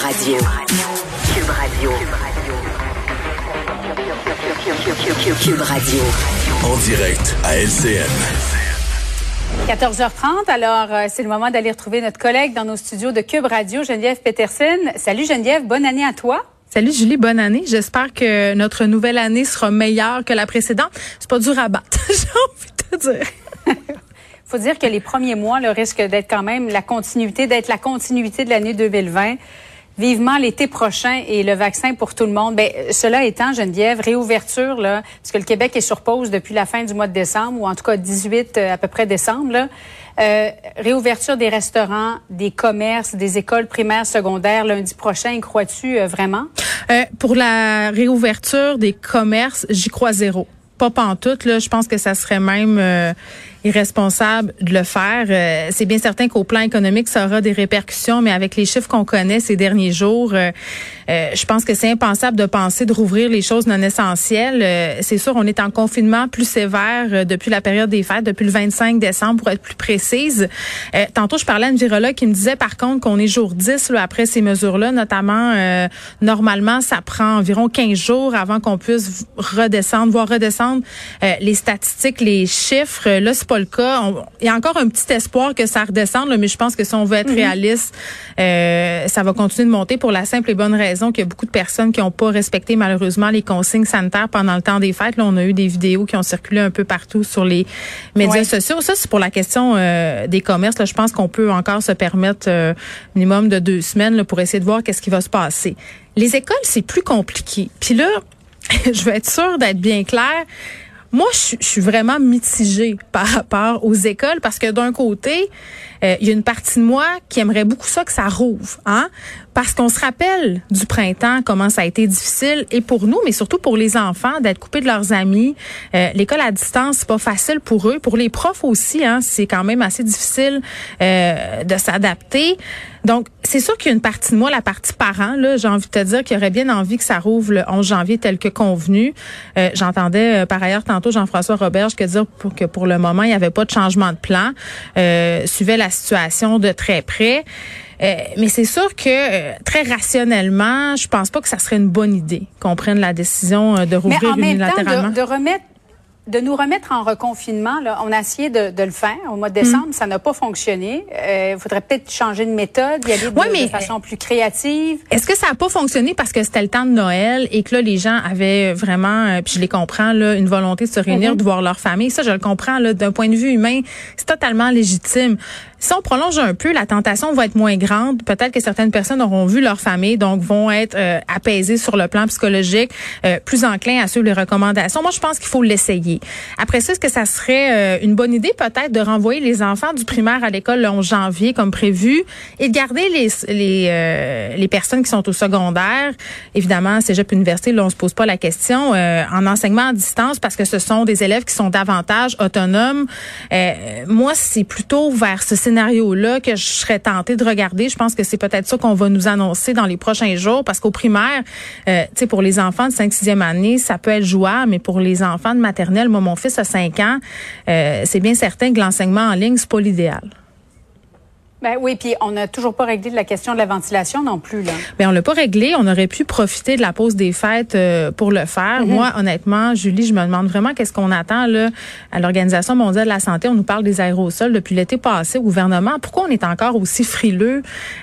Radio. Cube Radio. Cube Radio. En direct à LCN. 14h30, alors euh, c'est le moment d'aller retrouver notre collègue dans nos studios de Cube Radio, Geneviève Peterson. Salut Geneviève, bonne année à toi. Salut Julie, bonne année. J'espère que notre nouvelle année sera meilleure que la précédente. C'est pas dur à battre, j'ai envie de te dire. faut dire que les premiers mois le risque d'être quand même la continuité, d'être la continuité de l'année 2020 vivement l'été prochain et le vaccin pour tout le monde. Ben, cela étant, Geneviève, réouverture, là, parce que le Québec est sur pause depuis la fin du mois de décembre, ou en tout cas 18 euh, à peu près décembre, là. Euh, réouverture des restaurants, des commerces, des écoles primaires, secondaires lundi prochain. Crois-tu euh, vraiment? Euh, pour la réouverture des commerces, j'y crois zéro. Pas pantoute, là. Je pense que ça serait même irresponsable de le faire. Euh, c'est bien certain qu'au plan économique, ça aura des répercussions, mais avec les chiffres qu'on connaît ces derniers jours, euh, euh, je pense que c'est impensable de penser de rouvrir les choses non essentielles. c'est sûr, on est en confinement plus sévère depuis la période des fêtes, depuis le 25 décembre, pour être plus précise. tantôt, je parlais à une virologue qui me disait, par contre, qu'on est jour 10 là, après ces mesures-là, notamment, normalement, ça prend environ 15 jours avant qu'on puisse redescendre, voire redescendre les statistiques, les chiffres. Là, pas le cas. il y a encore un petit espoir que ça redescende, mais je pense que si on veut être mhm. réaliste, euh, ça va continuer de monter pour la simple et bonne raison qu'il y a beaucoup de personnes qui n'ont pas respecté malheureusement les consignes sanitaires pendant le temps des fêtes. Là, on a eu des vidéos qui ont circulé un peu partout sur les médias sociaux. Ça, c'est pour la question euh, des commerces. Là, je pense qu'on peut encore se permettre euh, minimum de deux semaines là, pour essayer de voir qu'est-ce qui va se passer. Les écoles, c'est plus compliqué. Puis là, je veux être sûre d'être bien claire. Moi, je, suis vraiment mitigée par rapport aux écoles parce que d'un côté, euh, il y a une partie de moi qui aimerait beaucoup ça que ça rouvre, hein, parce qu'on se rappelle du printemps comment ça a été difficile et pour nous, mais surtout pour les enfants d'être coupés de leurs amis. Euh, l'école à distance, c'est pas facile pour eux, pour les profs aussi, hein, c'est quand même assez difficile euh, de s'adapter. Donc, c'est sûr qu'il y a une partie de moi, la partie parent, là, j'ai envie de te dire qu'il aurait bien envie que ça rouvre le 11 janvier tel que convenu. Euh, J'entendais par ailleurs tantôt Jean-François Roberge que dire pour que pour le moment, il n'y avait pas de changement de plan. Euh, suivait la situation de très près. Euh, mais c'est sûr que euh, très rationnellement, je pense pas que ça serait une bonne idée qu'on prenne la décision euh, de rouvrir mais en unilatéralement. De, remettre de nous remettre en reconfinement, là, on a essayé de, de le faire au mois de décembre, mm. ça n'a pas fonctionné. Il faudrait peut-être changer de méthode, y aller de, de façon plus créative. Est-ce que ça n'a pas fonctionné parce que c'était le temps de Noël et que là les gens avaient vraiment, puis je les comprends là, une volonté de se réunir, mm-hmm. de voir leur famille? Ça, je le comprends là, d'un point de vue humain, c'est totalement légitime. Si on prolonge un peu, la tentation va être moins grande. Peut-être que certaines personnes auront vu leur famille, donc vont être euh, apaisées sur le plan psychologique, euh, plus enclins à suivre les recommandations. Moi, je pense qu'il faut l'essayer. Après ça, est-ce que ça serait euh, une bonne idée peut-être de renvoyer les enfants du primaire à l'école le 11 janvier comme prévu et de garder les les, les personnes qui sont au secondaire, évidemment, cégep université, là, on se pose pas la question, en enseignement à distance parce que ce sont des élèves qui sont davantage autonomes. moi, c'est plutôt vers ce scénario-là que je serais tentée de regarder. Je pense que c'est peut-être ça qu'on va nous annoncer dans les prochains jours parce qu'au primaire, euh, tu sais, pour les enfants de 5-6e année, ça peut être jouable, mais pour les enfants de maternelle, moi, mon fils a 5 ans, euh, c'est bien certain que l'enseignement en ligne, c'est pas l'idéal. Ben oui, puis on n'a toujours pas réglé la question de la ventilation non plus là. Ben on l'a pas réglé. On aurait pu profiter de la pause des fêtes euh, pour le faire. Mhm. Moi, honnêtement, Julie, je me demande vraiment qu'est-ce qu'on attend là à l'Organisation mondiale de la santé. On nous parle des aérosols depuis l'été passé au gouvernement. Pourquoi on est encore aussi frileux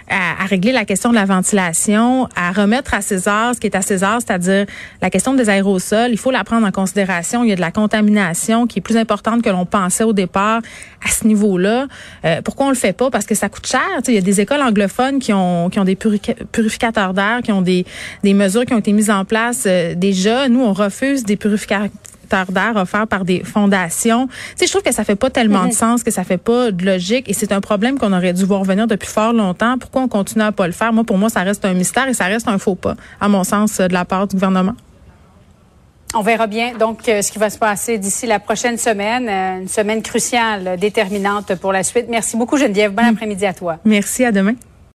à, à, régler la question de la ventilation, à remettre à César ce qui est à César, c'est-à-dire la question des aérosols? Il faut la prendre en considération. Il y a de la contamination qui est plus importante que l'on pensait au départ à ce niveau-là. Euh, pourquoi on le fait pas? Parce que ça ça coûte cher. Il y a des écoles anglophones qui ont, qui ont des purificateurs d'air, qui ont des, des mesures qui ont été mises en place euh, déjà. Nous, on refuse des purificateurs d'air offerts par des fondations. Tu je trouve que ça fait pas tellement de mm-hmm. sens, que ça fait pas de logique et c'est un problème qu'on aurait dû voir venir depuis fort longtemps. Pourquoi on continue à pas le faire? Moi, pour moi, ça reste un mystère et ça reste un faux pas, à mon sens, de la part du gouvernement. On verra bien donc euh, ce qui va se passer d'ici la prochaine semaine, euh, une semaine cruciale, déterminante pour la suite. Merci beaucoup Geneviève. Bon mm. après-midi à toi. Merci, à demain.